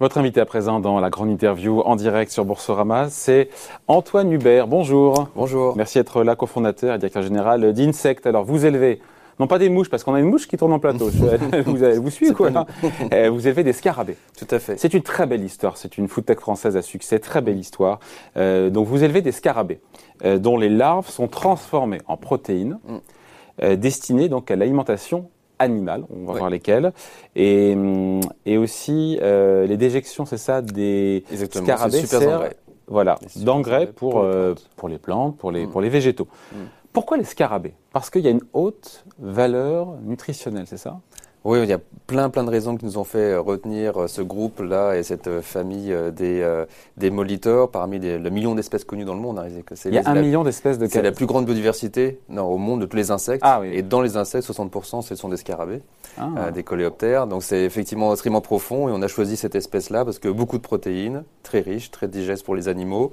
Votre invité à présent dans la grande interview en direct sur Boursorama, c'est Antoine Hubert. Bonjour. Bonjour. Merci d'être là, cofondateur et directeur général d'Insect. Alors, vous élevez, non pas des mouches, parce qu'on a une mouche qui tourne en plateau. vous, vous suivez quoi euh, Vous élevez des scarabées. Tout à fait. C'est une très belle histoire. C'est une food tech française à succès. Très belle histoire. Euh, donc, vous élevez des scarabées, euh, dont les larves sont transformées en protéines, mm. destinées donc à l'alimentation animales, on va voir lesquelles, et, hum, et aussi euh, les déjections, c'est ça, des scarabées voilà, d'engrais pour, euh, pour, les plantes, pour les, mm. pour les végétaux. Mm. Pourquoi les scarabées? Parce qu'il y a une haute valeur nutritionnelle, c'est ça? Oui, il y a plein plein de raisons qui nous ont fait euh, retenir euh, ce groupe-là et cette euh, famille des, des moliteurs parmi les, le million d'espèces connues dans le monde. Hein. Il y a un million d'espèces de C'est la plus grande biodiversité non, au monde de tous les insectes. Ah, oui. Et dans les insectes, 60% ce sont des scarabées, ah. des coléoptères. Donc c'est effectivement extrêmement profond et on a choisi cette espèce-là parce que beaucoup de protéines, très riches, très digestes pour les animaux.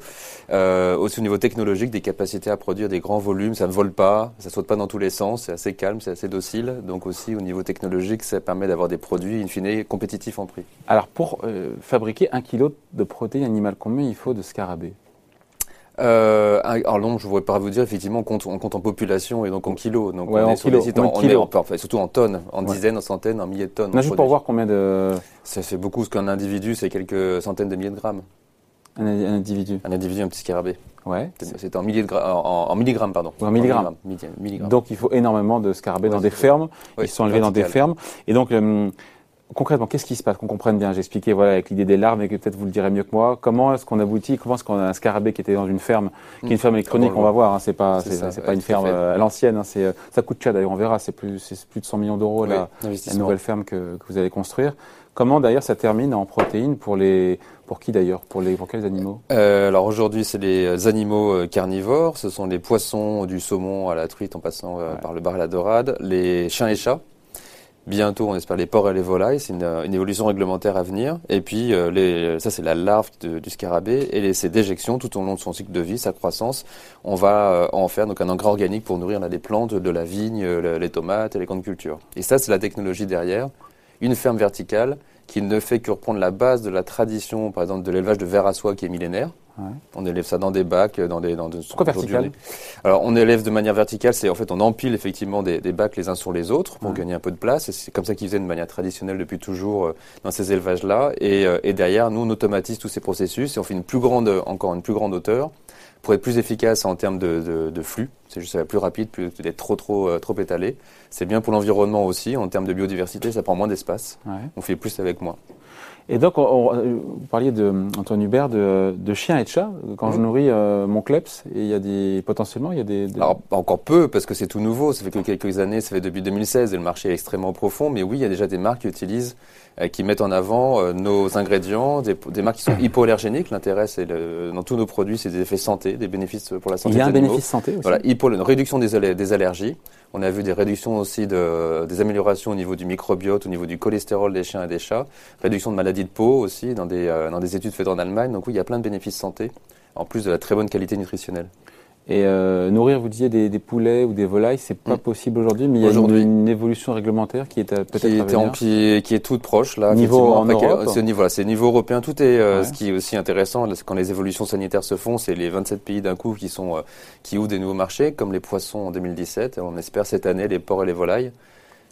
Euh, aussi au niveau technologique, des capacités à produire des grands volumes. Ça ne vole pas, ça saute pas dans tous les sens, c'est assez calme, c'est assez docile. Donc aussi au niveau technologique, ça permet d'avoir des produits, in fine, compétitifs en prix. Alors, pour euh, fabriquer un kilo de protéines animales, combien il faut de scarabées? Euh, alors non, je ne voudrais pas vous dire, effectivement, on compte, on compte en population et donc en kilos. Donc on est sur des sites en, surtout en tonnes, en dizaines, en centaines, en milliers de tonnes. juste pour voir combien de... Ça fait beaucoup, ce qu'un individu, c'est quelques centaines de milliers de grammes. Un, individu Un individu, un petit scarabée. Ouais. C'est en, de en, milligrammes, pardon. en milligrammes. Donc il faut énormément de scarabées dans des fermes. Ils sont élevés dans des fermes. Et donc, concrètement, qu'est-ce qui se passe? Qu'on comprenne bien. J'ai expliqué voilà, avec l'idée des larves, et que peut-être vous le direz mieux que moi. Comment est-ce qu'on aboutit? Comment est-ce qu'on a un scarabée qui était dans une ferme, qui est une ferme électronique On va voir. Hein, c'est pas, c'est, pas une ferme euh, à l'ancienne. Hein, c'est, euh, ça coûte cher d'ailleurs. On verra. C'est plus, c'est plus de 100 millions d'euros la, la, nouvelle ferme que, que vous allez construire. Comment d'ailleurs ça termine en protéines pour les pour qui d'ailleurs? Pour les pour quels animaux? Euh, Alors aujourd'hui c'est les animaux euh, carnivores, ce sont les poissons du saumon à la truite en passant euh, par le bar et la dorade, les chiens et chats. Bientôt, on espère les porcs et les volailles. C'est une, évolution réglementaire à venir. Et puis, les, ça, c'est la larve du scarabée. Et les, ses déjections tout au long de son cycle de vie, sa croissance, on va en faire donc un engrais organique pour nourrir les plantes, de la vigne, les tomates et les grandes cultures. Et ça, c'est la technologie derrière une ferme verticale qui ne fait que reprendre la base de la tradition, par exemple, de l'élevage de verre à soie qui est millénaire. On élève ça dans des bacs, dans des. Dans Pourquoi vertical Alors, on élève de manière verticale, c'est en fait, on empile effectivement des, bacs les uns sur les autres pour gagner un peu de place. Et c'est comme ça qu'ils faisaient de manière traditionnelle depuis toujours euh, dans ces élevages-là. Et, euh, et, derrière, nous, on automatise tous ces processus et on fait une plus grande, encore une plus grande hauteur pour être plus efficace en termes de, de, flux. C'est juste ça va plus rapide, plus d'être trop trop euh, trop étalé. C'est bien pour l'environnement aussi en termes de biodiversité, ça prend moins d'espace. On fait plus avec Et donc, on, vous parliez de Antoine Hubert de, de chiens et de chats. Quand je nourris euh, mon kleps, et il y a des potentiellement, il y a des, Alors encore peu parce que c'est tout nouveau. Ça fait que quelques années, ça fait depuis 2016 et le marché est extrêmement profond. Mais oui, il y a déjà des marques qui utilisent, euh, qui mettent en avant euh, nos ingrédients, des, des, marques qui sont hypoallergéniques. L'intérêt, c'est dans tous nos produits, c'est des effets santé, des bénéfices pour la santé. Il y a un bénéfice santé aussi. Voilà, hypo, une réduction des, des allergies. On a vu des réductions aussi de, des améliorations au niveau du microbiote, au niveau du cholestérol des chiens et des chats, réduction de maladies de peau aussi dans des, euh, dans des études faites en Allemagne. Donc oui, il y a plein de bénéfices santé, en plus de la très bonne qualité nutritionnelle. Et euh, nourrir, vous disiez, des, des, poulets ou des volailles, c'est pas mm. possible aujourd'hui, mais il y a une, une, évolution réglementaire qui est euh, peut-être qui, qui, qui est toute proche là. Niveau en. C'est niveau, voilà, niveau européen. Tout est euh, ce qui est aussi intéressant quand les évolutions sanitaires se font, c'est les 27 pays d'un coup qui sont qui ouvrent des nouveaux marchés, comme les poissons en 2017. On espère cette année les porcs et les volailles.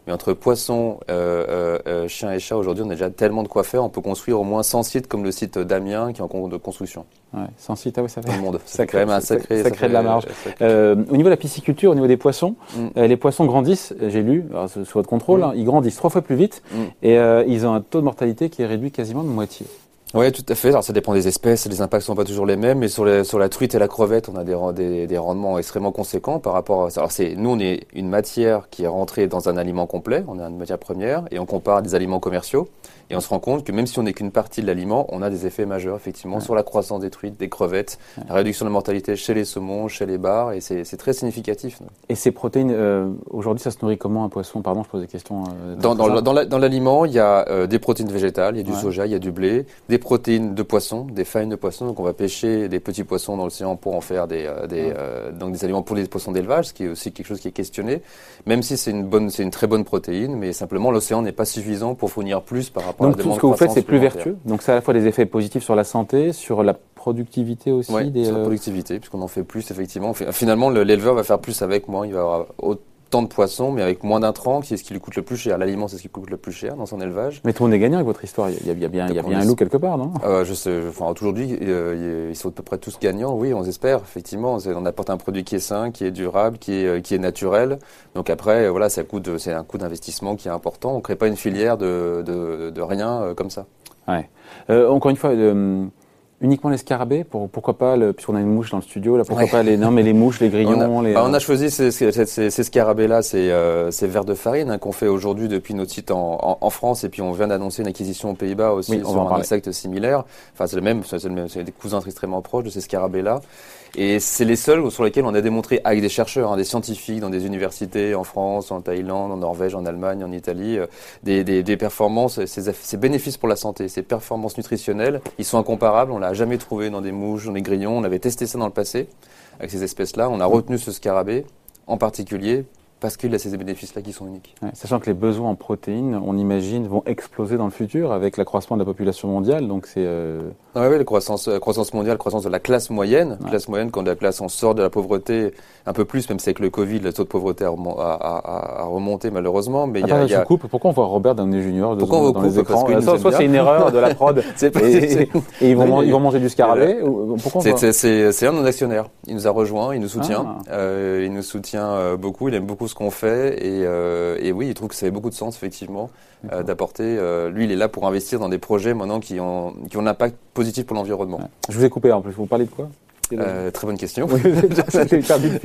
Mais entre poissons, euh, euh, euh, chiens et chats, aujourd'hui, on a déjà tellement de quoi faire. On peut construire au moins 100 sites comme le site d'Amiens qui est en cours de construction. Ouais, 100 sites, ah oui, ça fait. le monde. Ça crée quand même un sacré. Ça, crée de la marge. Euh, au niveau de la pisciculture, au niveau des poissons, mm. les poissons grandissent, j'ai lu, sous votre contrôle, mm. hein, ils grandissent trois fois plus vite mm. et ils ont un taux de mortalité qui est réduit quasiment de moitié. Oui, tout à fait. Alors, ça dépend des espèces, les impacts sont pas toujours les mêmes, mais sur, la truite et la crevette, on a des, rendements extrêmement conséquents par rapport à. Alors, c'est, nous, on est une matière qui est rentrée dans un aliment complet, on est une matière première, et on compare des aliments commerciaux. Et on se rend compte que même si on n'est qu'une partie de l'aliment, on a des effets majeurs effectivement sur la croissance des truites, des crevettes, la réduction de la mortalité chez les saumons, chez les bars, et c'est très significatif. Et ces protéines, euh, aujourd'hui, ça se nourrit comment un poisson? Pardon, je pose des questions. Euh, dans, dans, dans l'aliment, il y a euh, des protéines végétales, il y a du soja, il y a du blé, des protéines de poisson, des failles de poisson. Donc on va pêcher des petits poissons dans l'océan pour en faire des, des, donc des aliments pour les poissons d'élevage, ce qui est aussi quelque chose qui est questionné. Même si c'est une bonne, c'est une très bonne protéine, mais simplement l'océan n'est pas suffisant pour fournir plus par rapport la. Donc tout ce que vous faites, c'est plus vertueux. Donc ça a à la fois des effets positifs sur la santé, sur la productivité aussi Oui, des, sur la productivité, puisqu'on en fait plus, effectivement. Finalement, l'éleveur va faire plus avec moins. Il va avoir autant de poissons, mais avec moins d'intrants, qui est ce qui lui coûte le plus cher. L'aliment, c'est ce qui coûte le plus cher dans son élevage. Mais tout le monde est gagnant avec votre histoire. Il y a, il y a bien, il y a bien un loup quelque part, non? Euh, Je sais. Enfin, aujourd'hui, euh, ils sont à peu près tous gagnants. Oui, on espère. Effectivement, on apporte un produit qui est sain, qui est durable, qui est, qui est naturel. Donc après, voilà, ça coûte. C'est un coût d'investissement qui est important. On crée pas une filière de, de, de rien euh, comme ça. Ouais. Euh, encore une fois. Uniquement les scarabées pour, Pourquoi pas, puisqu'on a une mouche dans le studio, là, pourquoi pas les, non, mais les mouches, les grillons On a, les, bah, on a choisi ces, ces, ces, ces scarabées-là, ces, euh, ces vers de farine hein, qu'on fait aujourd'hui depuis notre site en, en, en, France, et puis on vient d'annoncer une acquisition aux Pays-Bas aussi oui, sur un insecte similaire. Enfin, c'est le même, c'est, le même, c'est des cousins extrêmement proches de ces scarabées-là. Et c'est les seuls sur lesquels on a démontré avec des chercheurs, hein, des scientifiques dans des universités en France, en Thaïlande, en Norvège, en Allemagne, en Italie, euh, des, des, des, performances, ces, ces, bénéfices pour la santé, ces performances nutritionnelles, ils sont incomparables. On l'a jamais trouvé dans des mouches, dans des grillons. On avait testé ça dans le passé avec ces espèces-là. On a retenu ce scarabée en particulier parce qu'il a ces bénéfices-là qui sont uniques. Ouais, sachant que les besoins en protéines, on imagine, vont exploser dans le futur avec l'accroissement de la population mondiale. Donc c'est. Euh... Ah oui, la croissance, la croissance mondiale, la croissance de la classe moyenne. Ouais. Classe moyenne, quand la classe on sort de la pauvreté, un peu plus, même si avec le Covid, le taux de pauvreté a, a, a remonté malheureusement. Mais il y a, coupe. Pourquoi on voit Robert Downey Junior Pourquoi on dans coupe les écrans Parce Soit, soit c'est une erreur de la prod. et, et, et, ils vont, ils vont manger du scarabée. Pourquoi C'est un de nos actionnaires. Il nous a rejoint, il nous soutient. Ah. Euh, il nous soutient euh, beaucoup. Il aime beaucoup ce qu'on fait. Et, euh, et, oui, il trouve que ça avait beaucoup de sens, effectivement, euh, d'apporter. Euh, lui, il est là pour investir dans des projets maintenant qui ont, qui ont un impact positif pour l'environnement. Ouais. Je vous ai coupé en plus. Vous parlez de quoi? Euh, très bonne question. Oui.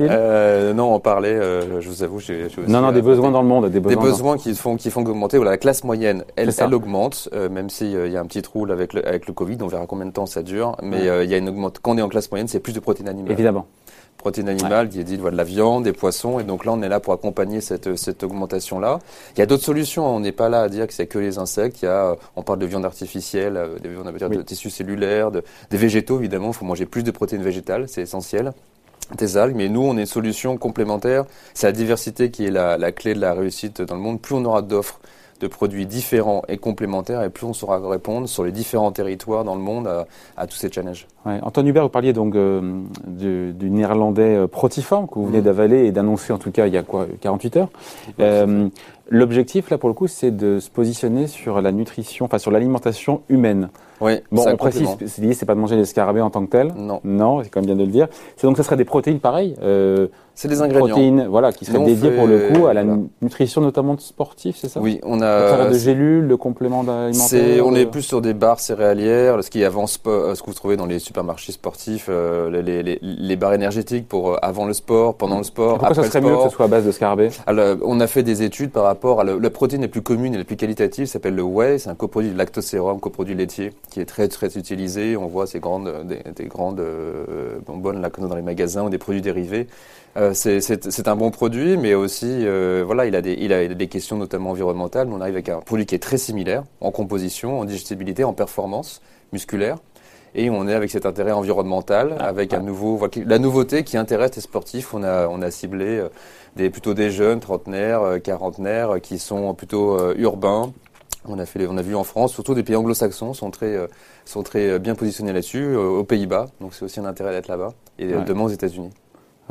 Euh, non, on parlait, euh, je vous avoue, j'ai, Non, non, des besoins dans le monde, des besoins. Des besoins qui font, qui font augmenter. Voilà, la classe moyenne, elle, elle augmente, euh, même s'il euh, y a un petit trou avec le, avec le Covid, on verra combien de temps ça dure. Mais ouais. il y a une augmente. Quand on est en classe moyenne, c'est plus de protéines animales. Évidemment protéines animales, ouais. dit voilà, de la viande, des poissons, et donc là on est là pour accompagner cette, cette augmentation-là. Il y a d'autres solutions, on n'est pas là à dire que c'est que les insectes, il y a, on parle de viande artificielle, de viande oui. de tissus cellulaires, de, des végétaux évidemment, il faut manger plus de protéines végétales, c'est essentiel des algues, mais nous, on est une solution complémentaire. C'est la diversité qui est la, la, clé de la réussite dans le monde. Plus on aura d'offres de produits différents et complémentaires, et plus on saura répondre sur les différents territoires dans le monde à, à tous ces challenges. Ouais. Antoine Hubert, vous parliez donc euh, du, du, néerlandais euh, Protiform que vous venez mmh. d'avaler et d'annoncer en tout cas il y a quoi 48 heures. Euh, L'objectif là pour le coup, c'est de se positionner sur la nutrition, enfin sur l'alimentation humaine. Oui, bon, on précise, c'est pas de manger des scarabées en tant que tel. Non. Non, c'est quand même bien de le dire. C'est donc ça serait des protéines pareilles. Euh, c'est des ingrédients. Protéines, voilà, qui seraient dédiées pour le coup à la voilà. nutrition notamment de sportifs, c'est ça? Oui, on a. de gélules, de compléments alimentaires. On est plus sur des barres céréalières, ce qui avant ce que vous trouvez dans les supermarchés sportifs, euh, les, les, les, barres énergétiques pour euh, avant le sport, pendant le sport. Pourquoi après ça serait le sport. mieux que ce soit à base de scarabée? Alors, on a fait des études par rapport à le, la protéine la plus commune et la plus qualitative, s'appelle le whey. C'est un coproduit de lactosérum, coproduit laitier, qui est très très utilisé. On voit ces grandes, des, des grandes euh, bonbonnes là dans les magasins ou des produits dérivés. Euh, c'est un bon produit, mais aussi, euh, voilà, il a, des, il a des questions notamment environnementales. On arrive avec un produit qui est très similaire en composition, en digestibilité, en performance musculaire. Et on est avec cet intérêt environnemental, ah, avec ah. un nouveau, voilà, la nouveauté qui intéresse les sportifs. On a, on a ciblé euh, des, plutôt des jeunes, trentenaires, quarantenaires, qui sont plutôt urbains. On a, fait, on a vu en France, surtout des pays anglo-saxons sont très, euh, sont très bien positionnés là-dessus, aux Pays-Bas. Donc c'est aussi un intérêt d'être là-bas. Et ouais. demain aux États-unis.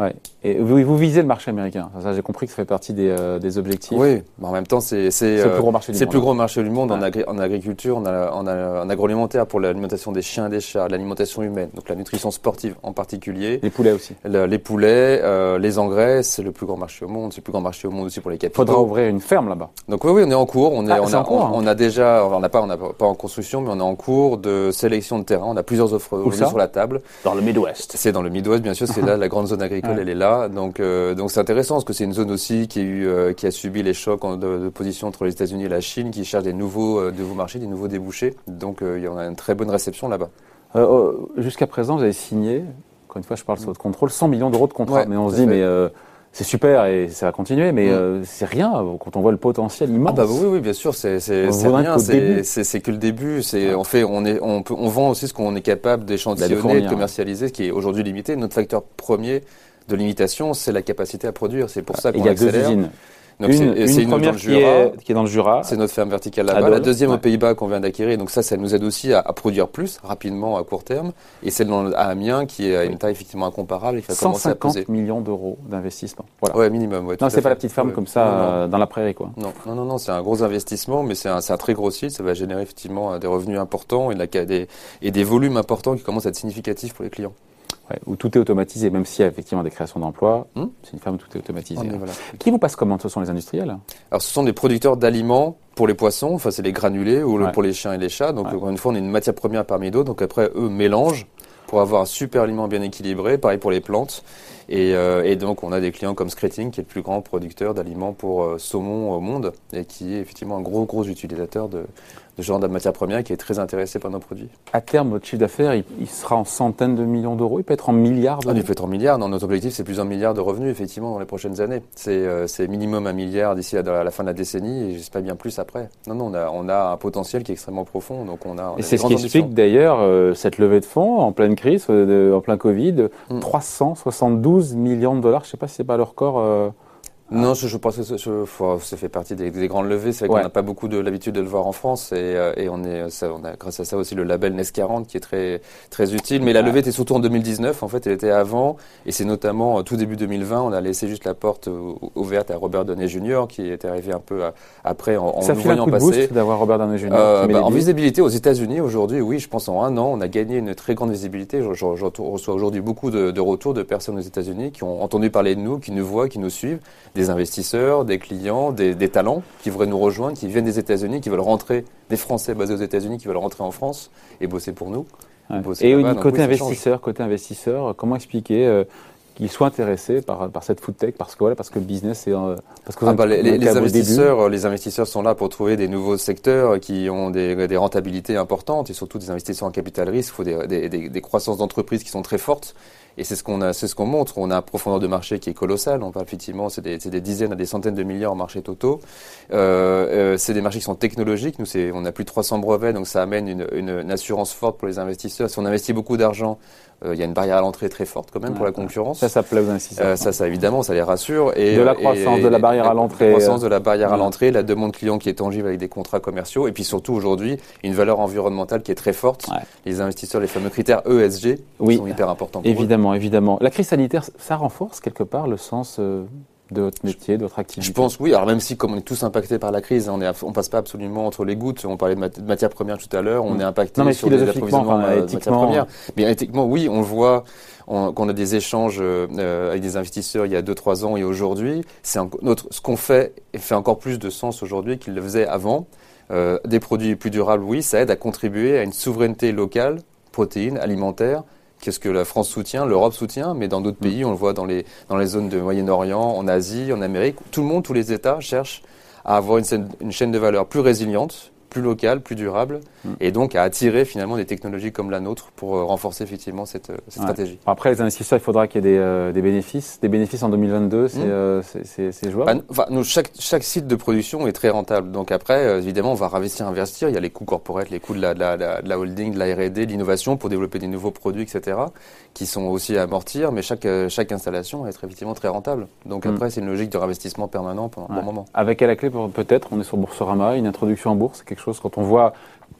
Ouais. Et vous, vous, visez le marché américain. Ça, j'ai compris que ça fait partie des, euh, des objectifs. Oui, mais en même temps, c'est c'est le plus gros marché du monde. le plus gros marché du monde ouais. en, agri en, agriculture, en, en, en agroalimentaire pour l'alimentation des chiens et des chats, l'alimentation humaine, donc la nutrition sportive en particulier. Les poulets aussi. Le, les poulets, euh, les engrais, c'est le plus grand marché au monde. C'est le plus grand marché au monde aussi pour les capitaux. Faudra ouvrir une ferme là-bas. Donc oui, oui, on est en cours. On est, ah, on, a, en cours, on, on, a déjà, on n'a pas, on n'a pas en construction, mais on est en cours de sélection de terrain. On a plusieurs offres sur la table. Dans le Midwest. C'est dans le Midwest, bien sûr. C'est là la grande zone agricole, elle est là. Donc, euh, donc c'est intéressant parce que c'est une zone aussi qui a eu, euh, qui a subi les chocs de, de position entre les États-Unis et la Chine, qui cherche des nouveaux, euh, nouveaux marchés, des nouveaux débouchés. Donc, il y en a une très bonne réception là-bas. Jusqu'à présent, vous avez signé, encore une fois, je parle sous votre contrôle, 100 millions d'euros de contrats. Ouais, mais on se dit, mais c'est super et ça va continuer, mais mm. c'est rien quand on voit le potentiel immense. Ah bah oui, oui, bien sûr, c'est rien, c'est que le début. C'est en fait, on est, on peut, on vend aussi ce qu'on est capable d'échantillonner, de commercialiser, ce qui est aujourd'hui limité. Notre facteur premier de limitation, c'est la capacité à produire. C'est pour ça qu'on accélère. Il y a deux usines une, première qui, est, dans le Jura. C'est notre ferme verticale là-bas. La deuxième aux Pays-Bas qu'on vient d'acquérir. Donc ça, ça nous aide aussi à, produire plus rapidement à court terme. Et celle dans, à Amiens qui est à une taille effectivement incomparable. Il 150 millions d'euros d'investissement. Voilà. Ouais, minimum. Ouais, non, c'est pas la petite ferme comme ça euh, dans la prairie, quoi. Non, non, non, non c'est un gros investissement, mais c'est un, un, très gros site. Ça va générer effectivement des revenus importants et, des, et des volumes importants qui commencent à être significatifs pour les clients où tout est automatisé, même s'il y a effectivement des créations d'emplois, hmm c'est une ferme où tout est automatisé. Qui vous passe comment Ce sont les industriels? Alors, ce sont des producteurs d'aliments pour les poissons, enfin c'est les granulés, ou pour les chiens et les chats. Donc, encore une fois, on est une matière première parmi d'autres. Donc, après, eux mélangent pour avoir un super aliment bien équilibré. Pareil pour les plantes. Et, euh, donc, on a des clients comme Screting, qui est le plus grand producteur d'aliments pour euh, saumon au monde, et qui est effectivement un gros, gros utilisateur de, de genre de matière première qui est très intéressé par nos produits. À terme, votre chiffre d'affaires, il, sera en centaines de millions d'euros Il peut être en milliards d'euros ah, Il peut être en milliards. Dans notre objectif, c'est plusieurs milliards de revenus, effectivement, dans les prochaines années. C'est euh, minimum un milliard d'ici à, la fin de la décennie et j'espère bien plus après. Non, non, on a, on a un potentiel qui est extrêmement profond. Donc on a, et c'est ce qui explique d'ailleurs cette levée de fonds en pleine crise, en plein Covid, 372 mm. millions de dollars. Je ne sais pas si c'est pas le record. Euh, non, je, je pense que ça, fait partie des, des grandes levées. C'est vrai qu'on n'a pas beaucoup de l'habitude de le voir en France et, euh, et on est, ça, on a grâce à ça aussi le label NES 40 qui est très très utile. Mais la levée était surtout en 2019. En fait, elle était avant et c'est notamment euh, tout début 2020. On a laissé juste la porte ouverte à Robert Downey Jr. qui est arrivé un peu après en, ça nous voyant passer. d'avoir Robert Downey Jr. Euh, bah, en visibilité aux États-Unis aujourd'hui, oui, je pense en un an, on a gagné une très grande visibilité. Je, je, je reçois aujourd'hui beaucoup de, de retours de personnes aux États-Unis qui ont entendu parler de nous, qui nous voient, qui nous suivent, des investisseurs, des clients, des, talents qui voudraient nous rejoindre, qui viennent des États-Unis, qui veulent rentrer, des Français basés aux États-Unis qui veulent rentrer en France et bosser pour nous. Et côté investisseur, côté investisseur, comment expliquer euh, qu'ils soient intéressés par, par cette food tech? Parce que voilà, parce que le business est euh, parce que ah bah, les, les investisseurs les investisseurs sont là pour trouver des nouveaux secteurs qui ont des, des rentabilités importantes et surtout des investissements en capital risque il faut des, des, des croissances d'entreprises qui sont très fortes et c'est ce qu'on c'est ce qu'on montre. On a un profondeur de marché qui est colossal. On parle effectivement, c'est des, des, dizaines à des centaines de milliards en marché totaux. Euh, euh, c'est des marchés qui sont technologiques. Nous, c'est, on a plus de 300 brevets, donc ça amène une, une, une assurance forte pour les investisseurs. Si on investit beaucoup d'argent euh, il y a une barrière à l'entrée très forte quand même pour la concurrence. Ça, ça plaît aux investisseurs. Euh, ça, ça évidemment, ça les rassure. Et, de la croissance, de la barrière à l'entrée. La croissance de la barrière à l'entrée, la demande client qui est tangible avec des contrats commerciaux, et puis surtout aujourd'hui une valeur environnementale qui est très forte. Les investisseurs, les fameux critères ESG sont hyper importants. Pour évidemment, évidemment. La crise sanitaire, ça renforce quelque part le sens euh, de votre métier, de votre activité Je pense oui. Alors même si comme on est tous impactés par la crise, on on passe pas absolument entre les gouttes. On parlait de, matières premières tout à l'heure. On mm. est impacté sur les approvisionnements de matières premières. Mais éthiquement, oui, on le voit. qu'on a des échanges euh, avec des investisseurs il y a 2-3 ans et aujourd'hui, c'est ce qu'on fait fait encore plus de sens aujourd'hui qu'il le faisait avant. Euh, des produits plus durables, oui, ça aide à contribuer à une souveraineté locale, protéines, alimentaire, qu'est-ce que la France soutient, l'Europe soutient, mais dans d'autres mm. pays, on le voit dans les, dans les zones de Moyen-Orient, en Asie, en Amérique, tout le monde, tous les États cherchent à avoir une, une chaîne de valeur plus résiliente, plus local, plus durable, mm. et donc à attirer finalement des technologies comme la nôtre pour euh, renforcer effectivement cette, euh, stratégie. Après, les investisseurs, il faudra qu'il y ait des, euh, des, bénéfices. Des bénéfices en 2022, mm. c'est jouable bah, nous, chaque, chaque site de production est très rentable. Donc après, évidemment, on va investir, investir. Il y a les coûts corporels, les coûts de la, de la, de la holding, de la R&D, de l'innovation pour développer des nouveaux produits, etc., qui sont aussi à amortir. Mais chaque, chaque installation va être effectivement très rentable. Donc mm. après, c'est une logique de réinvestissement permanent pendant un bon moment. Avec à la clé, peut-être, on est sur Boursorama, une introduction en bourse, quelque quand on voit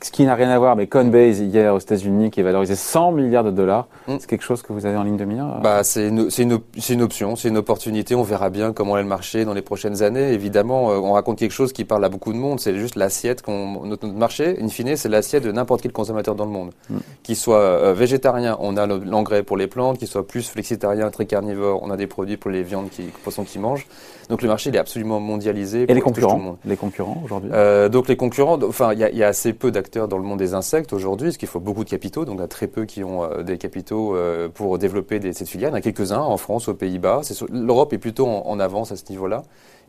ce qui n'a rien à voir, mais Coinbase hier aux États-Unis qui est valorisé 100 milliards de dollars, mm. c'est quelque chose que vous avez en ligne de mire bah, C'est une, une, une, option, c'est une opportunité. On verra bien comment est le marché dans les prochaines années. Évidemment, euh, on raconte quelque chose qui parle à beaucoup de monde. C'est juste l'assiette qu'on notre, marché. In fine, c'est l'assiette de n'importe quel consommateur dans le monde, mm. qu'il soit euh, végétarien, on a l'engrais pour les plantes, qu'il soit plus flexitarien, très carnivore, on a des produits pour les viandes, qui, poissons qui mangent. Donc le marché il est absolument mondialisé. Et les concurrents, les concurrents aujourd'hui euh, Donc les concurrents, enfin il y a assez peu d'acteurs dans le monde des insectes aujourd'hui, parce qu'il faut beaucoup de capitaux, donc il y a très peu qui ont euh, des capitaux euh, pour développer cette filière. Il y en a quelques-uns en France, aux Pays-Bas. L'Europe est plutôt en, avance à ce niveau-là.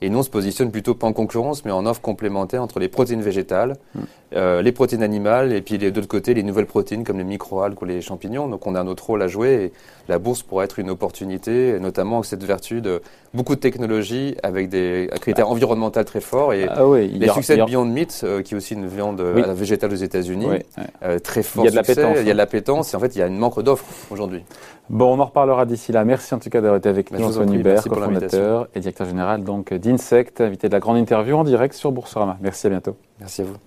Et nous, on se positionne plutôt pas en concurrence, mais en offre complémentaire entre les protéines végétales, mm. euh, les protéines animales, et puis de l'autre côté, les nouvelles protéines comme les microalgues ou les champignons. Donc on a notre rôle à jouer. Et la bourse pourrait être une opportunité, notamment avec cette vertu de beaucoup de technologies avec des critères ah. environnementaux très forts. Et ah oui, les succès de Beyond Meat, euh, qui est aussi une viande euh, végétale aux États-unis, très fort. Il y a de la pétence. Il y a de la pétence. Et en fait, il y a une manque d'offres aujourd'hui. Bon, on en reparlera d'ici là. Merci en tout cas d'avoir été avec nous, Antoine Hubert, cofondateur et directeur général donc Insect, invité de la grande interview en direct sur Boursorama. Merci, à bientôt. Merci à vous.